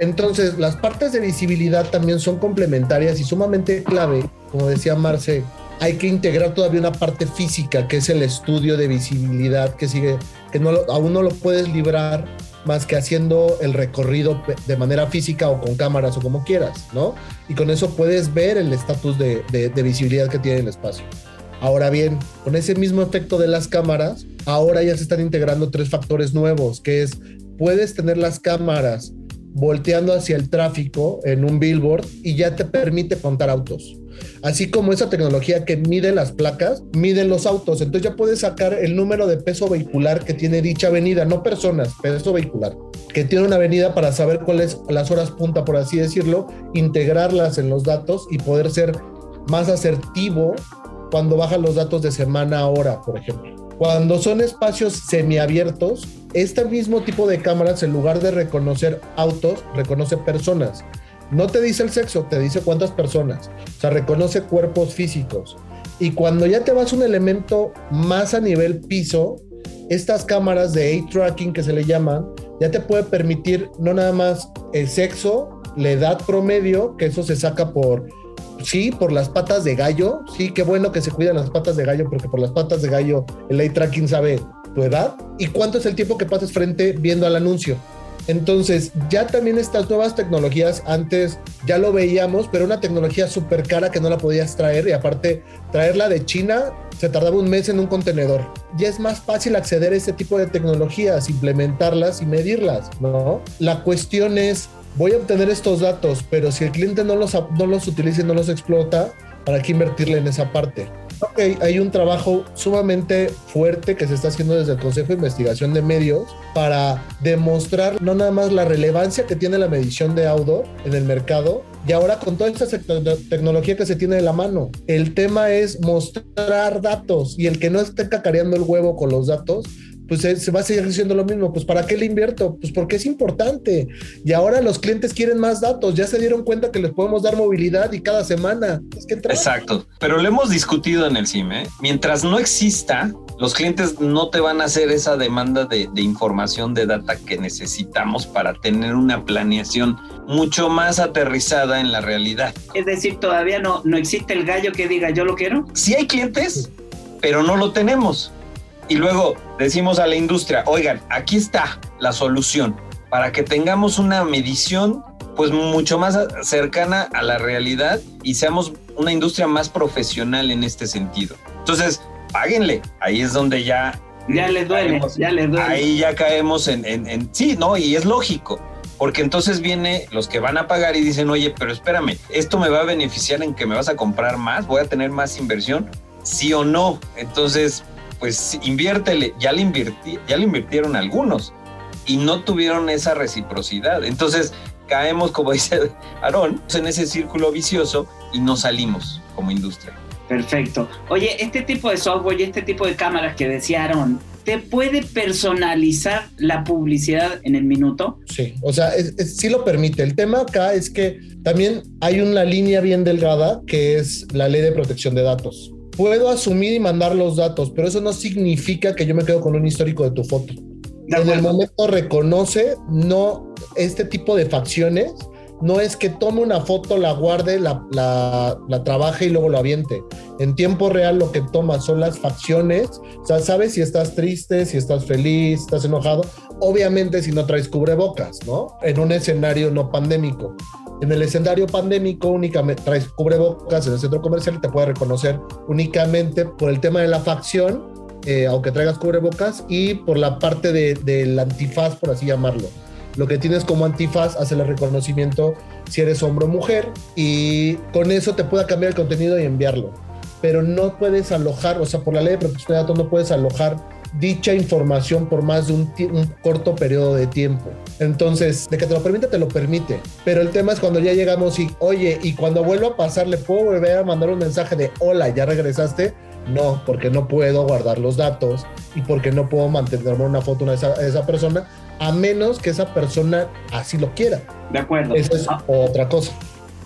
Speaker 5: Entonces, las partes de visibilidad también son complementarias y sumamente clave, como decía Marce, hay que integrar todavía una parte física, que es el estudio de visibilidad, que sigue, que aún no lo puedes librar más que haciendo el recorrido de manera física o con cámaras o como quieras, ¿no? Y con eso puedes ver el estatus de, de, visibilidad que tiene el espacio. Ahora bien, con ese mismo efecto de las cámaras, ahora ya se están integrando tres factores nuevos, que es, puedes tener las cámaras volteando hacia el tráfico en un billboard y ya te permite contar autos. Así como esa tecnología que mide las placas, mide los autos. Entonces ya puedes sacar el número de peso vehicular que tiene dicha avenida, no personas, peso vehicular, que tiene una avenida para saber cuáles las horas punta, por así decirlo, integrarlas en los datos y poder ser más asertivo cuando bajan los datos de semana a hora, por ejemplo. Cuando son espacios semiabiertos, este mismo tipo de cámaras, en lugar de reconocer autos, reconoce personas. No te dice el sexo, te dice cuántas personas. O sea, reconoce cuerpos físicos. Y cuando ya te vas un elemento más a nivel piso, estas cámaras de A-tracking que se le llaman, ya te puede permitir no nada más el sexo, la edad promedio, que eso se saca por, sí, por las patas de gallo. Sí, qué bueno que se cuidan las patas de gallo, porque por las patas de gallo el A-tracking sabe tu edad y cuánto es el tiempo que pasas frente viendo al anuncio. Entonces, ya también estas nuevas tecnologías, antes ya lo veíamos, pero una tecnología súper cara que no la podías traer y aparte traerla de China se tardaba un mes en un contenedor. Ya es más fácil acceder a ese tipo de tecnologías, implementarlas y medirlas, ¿no? La cuestión es, voy a obtener estos datos, pero si el cliente no los, no los utiliza y no los explota, ¿para qué invertirle en esa parte? Ok, hay un trabajo sumamente fuerte que se está haciendo desde el Consejo de Investigación de Medios para demostrar no nada más la relevancia que tiene la medición de outdoor en el mercado, y ahora con toda esta tecnología que se tiene de la mano, el tema es mostrar datos y el que no esté cacareando el huevo con los datos, pues se, se, va a seguir haciendo lo mismo. Pues ¿para qué le invierto? Pues porque es importante. Y ahora los clientes quieren más datos. Ya se dieron cuenta que les podemos dar movilidad y cada semana. Es que
Speaker 10: Exacto. Pero lo hemos discutido en el CIME. Mientras no exista, los clientes no te van a hacer esa demanda de, de información, de data que necesitamos para tener una planeación mucho más aterrizada en la realidad.
Speaker 9: Es decir, todavía no, no existe el gallo que diga yo lo quiero.
Speaker 10: Sí hay clientes, pero no lo tenemos y luego decimos a la industria, oigan, aquí está la solución para que tengamos una medición pues mucho más cercana a la realidad y seamos una industria más profesional en este sentido. Entonces, páguenle, ahí es donde ya...
Speaker 9: Ya les duele, caemos, ya les duele.
Speaker 10: Ahí ya caemos en, en, en... Sí, ¿no? Y es lógico porque entonces viene los que van a pagar y dicen, oye, pero espérame, esto me va a beneficiar en que me vas a comprar más, voy a tener más inversión, sí o no. Entonces, pues inviértele, ya le, invirti, ya le invirtieron algunos y no tuvieron esa reciprocidad. Entonces caemos, como dice Aarón, en ese círculo vicioso y no salimos como industria.
Speaker 9: Perfecto. Oye, este tipo de software y este tipo de cámaras que decía Aarón, ¿te puede personalizar la publicidad en el minuto?
Speaker 5: Sí, o sea, es, es, sí lo permite. El tema acá es que también hay una línea bien delgada que es la ley de protección de datos puedo asumir y mandar los datos, pero eso no significa que yo me quedo con un histórico de tu foto. En el momento reconoce, no, este tipo de facciones, no es que tome una foto, la guarde, la, la, la, trabaje y luego lo aviente. En tiempo real lo que toma son las facciones, o sea, sabes si estás triste, si estás feliz, estás enojado, obviamente si no traes cubrebocas, ¿no? En un escenario no pandémico. En el escenario pandémico únicamente traes cubrebocas en el centro comercial y te puede reconocer únicamente por el tema de la facción, eh, aunque traigas cubrebocas, y por la parte de, del antifaz, por así llamarlo. lo que tienes como antifaz hace el reconocimiento si eres hombre o mujer y con eso te pueda cambiar el contenido y enviarlo. Pero no puedes alojar, o sea, por la ley de protección de datos no puedes alojar dicha información por más de un, un, corto periodo de tiempo. Entonces, de que te lo permite, te lo permite. Pero el tema es cuando ya llegamos y, oye, y cuando vuelvo a pasar, ¿le puedo volver a mandar un mensaje de, hola, ya regresaste? No, porque no puedo guardar los datos y porque no puedo mantenerme una foto de esa, esa persona, a menos que esa persona así lo quiera.
Speaker 9: De acuerdo.
Speaker 5: Eso es ah. otra cosa.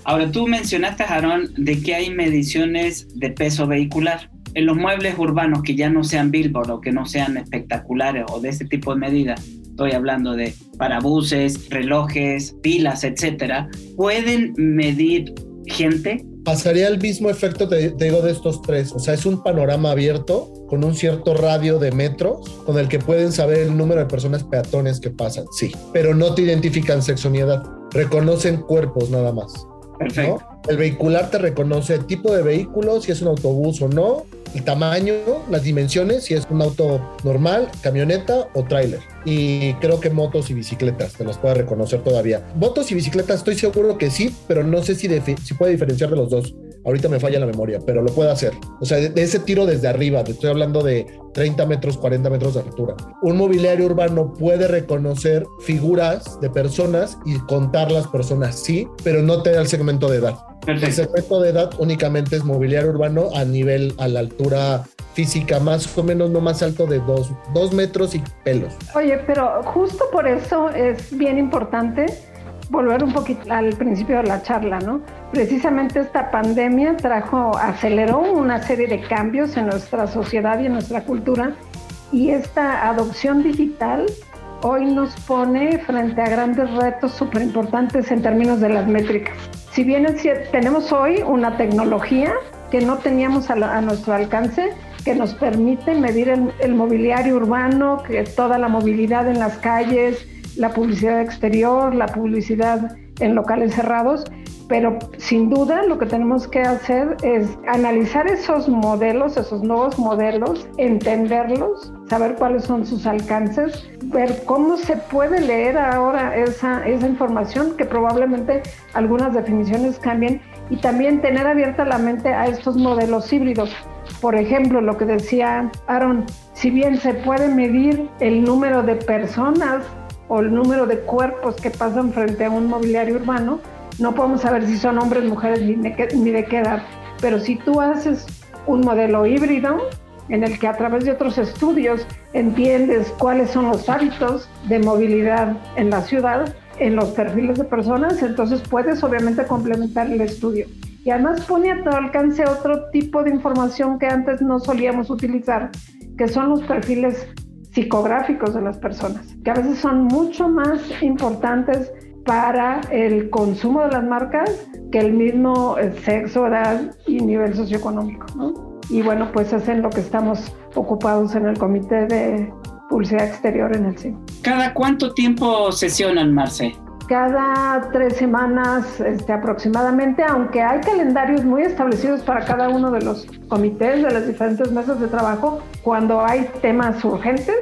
Speaker 9: Ahora, tú mencionaste, Aaron, de que hay mediciones de peso vehicular. En los muebles urbanos que ya no sean billboard o que no sean espectaculares o de ese tipo de medidas, estoy hablando de parabuses, relojes, pilas, etcétera, ¿pueden medir gente?
Speaker 5: Pasaría el mismo efecto, te, te, digo, de estos tres. O sea, es un panorama abierto con un cierto radio de metros con el que pueden saber el número de personas peatones que pasan, sí. Pero no te identifican sexo ni edad. Reconocen cuerpos nada más.
Speaker 9: Perfecto.
Speaker 5: ¿no? El vehicular te reconoce el tipo de vehículo, si es un autobús o no, el tamaño, las dimensiones, si es un auto normal, camioneta o tráiler. Y creo que motos y bicicletas te las puede reconocer todavía. Motos y bicicletas estoy seguro que sí, pero no sé si, si puede diferenciar de los dos. Ahorita me falla la memoria, pero lo puede hacer. O sea, de, de ese tiro desde arriba, te estoy hablando de 30 metros, 40 metros de altura. Un mobiliario urbano puede reconocer figuras de personas y contar las personas, sí, pero no te da el segmento de edad.
Speaker 9: Perfecto.
Speaker 5: El segmento de edad únicamente es mobiliario urbano a nivel, a la altura física, más o menos no más alto de dos, dos metros y pelos.
Speaker 6: Oye, pero justo por eso es bien importante volver un poquito al principio de la charla, ¿no? Precisamente esta pandemia trajo, aceleró una serie de cambios en nuestra sociedad y en nuestra cultura y esta adopción digital hoy nos pone frente a grandes retos súper importantes en términos de las métricas. Si bien es cierto, tenemos hoy una tecnología que no teníamos a, la, a nuestro alcance, que nos permite medir el, el mobiliario urbano, que toda la movilidad en las calles, la publicidad exterior, la publicidad en locales cerrados, pero sin duda lo que tenemos que hacer es analizar esos modelos, esos nuevos modelos, entenderlos, saber cuáles son sus alcances, ver cómo se puede leer ahora esa, esa información, que probablemente algunas definiciones cambien, y también tener abierta la mente a estos modelos híbridos. Por ejemplo, lo que decía Aaron, si bien se puede medir el número de personas o el número de cuerpos que pasan frente a un mobiliario urbano, no podemos saber si son hombres, mujeres ni de, qué, edad. Pero si tú haces un modelo híbrido en el que a través de otros estudios entiendes cuáles son los hábitos de movilidad en la ciudad, en los perfiles de personas, entonces puedes obviamente complementar el estudio. Y además pone a tu alcance otro tipo de información que antes no solíamos utilizar, que son los perfiles psicográficos de las personas, que a veces son mucho más importantes para el consumo de las marcas que el mismo sexo, edad y nivel socioeconómico. ¿no? Y bueno, pues es en lo que estamos ocupados en el Comité de Publicidad Exterior en el CIM.
Speaker 9: ¿Cada cuánto tiempo sesionan, Marce?
Speaker 6: Cada tres semanas este, aproximadamente, aunque hay calendarios muy establecidos para cada uno de los comités de las diferentes mesas de trabajo, cuando hay temas urgentes,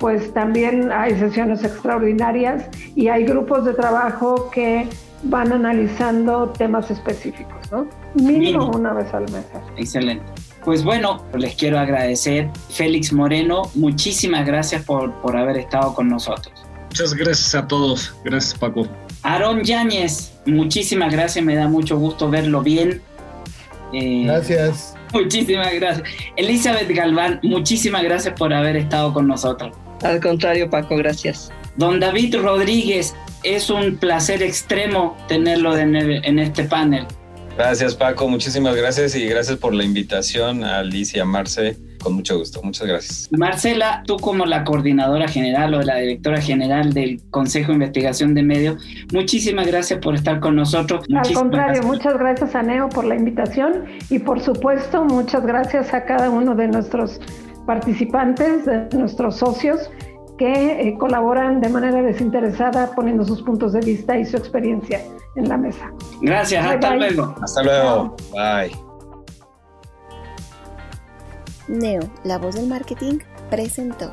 Speaker 6: pues también hay sesiones extraordinarias y hay grupos de trabajo que van analizando temas específicos, ¿no? Mínimo Bien. una vez al mes.
Speaker 9: Excelente. Pues bueno, les quiero agradecer. Félix Moreno, muchísimas gracias por, por haber estado con nosotros.
Speaker 4: Muchas gracias a todos. Gracias, Paco.
Speaker 9: Aarón Yáñez, muchísimas gracias. Me da mucho gusto verlo bien.
Speaker 5: Eh, gracias.
Speaker 9: Muchísimas gracias. Elizabeth Galván, muchísimas gracias por haber estado con nosotros.
Speaker 7: Al contrario, Paco, gracias.
Speaker 9: Don David Rodríguez, es un placer extremo tenerlo en, el, en este panel.
Speaker 10: Gracias, Paco. Muchísimas gracias y gracias por la invitación a Alicia Marce. Con mucho gusto. Muchas gracias.
Speaker 9: Marcela, tú como la coordinadora general o la directora general del Consejo de Investigación de Medios, muchísimas gracias por estar con nosotros.
Speaker 6: Al contrario, gracias. muchas gracias a Neo por la invitación y por supuesto muchas gracias a cada uno de nuestros participantes, de nuestros socios que eh, colaboran de manera desinteresada poniendo sus puntos de vista y su experiencia en la mesa.
Speaker 9: Gracias, bye, hasta bye. luego.
Speaker 10: Hasta luego. Bye.
Speaker 8: Neo, la voz del marketing, presentó.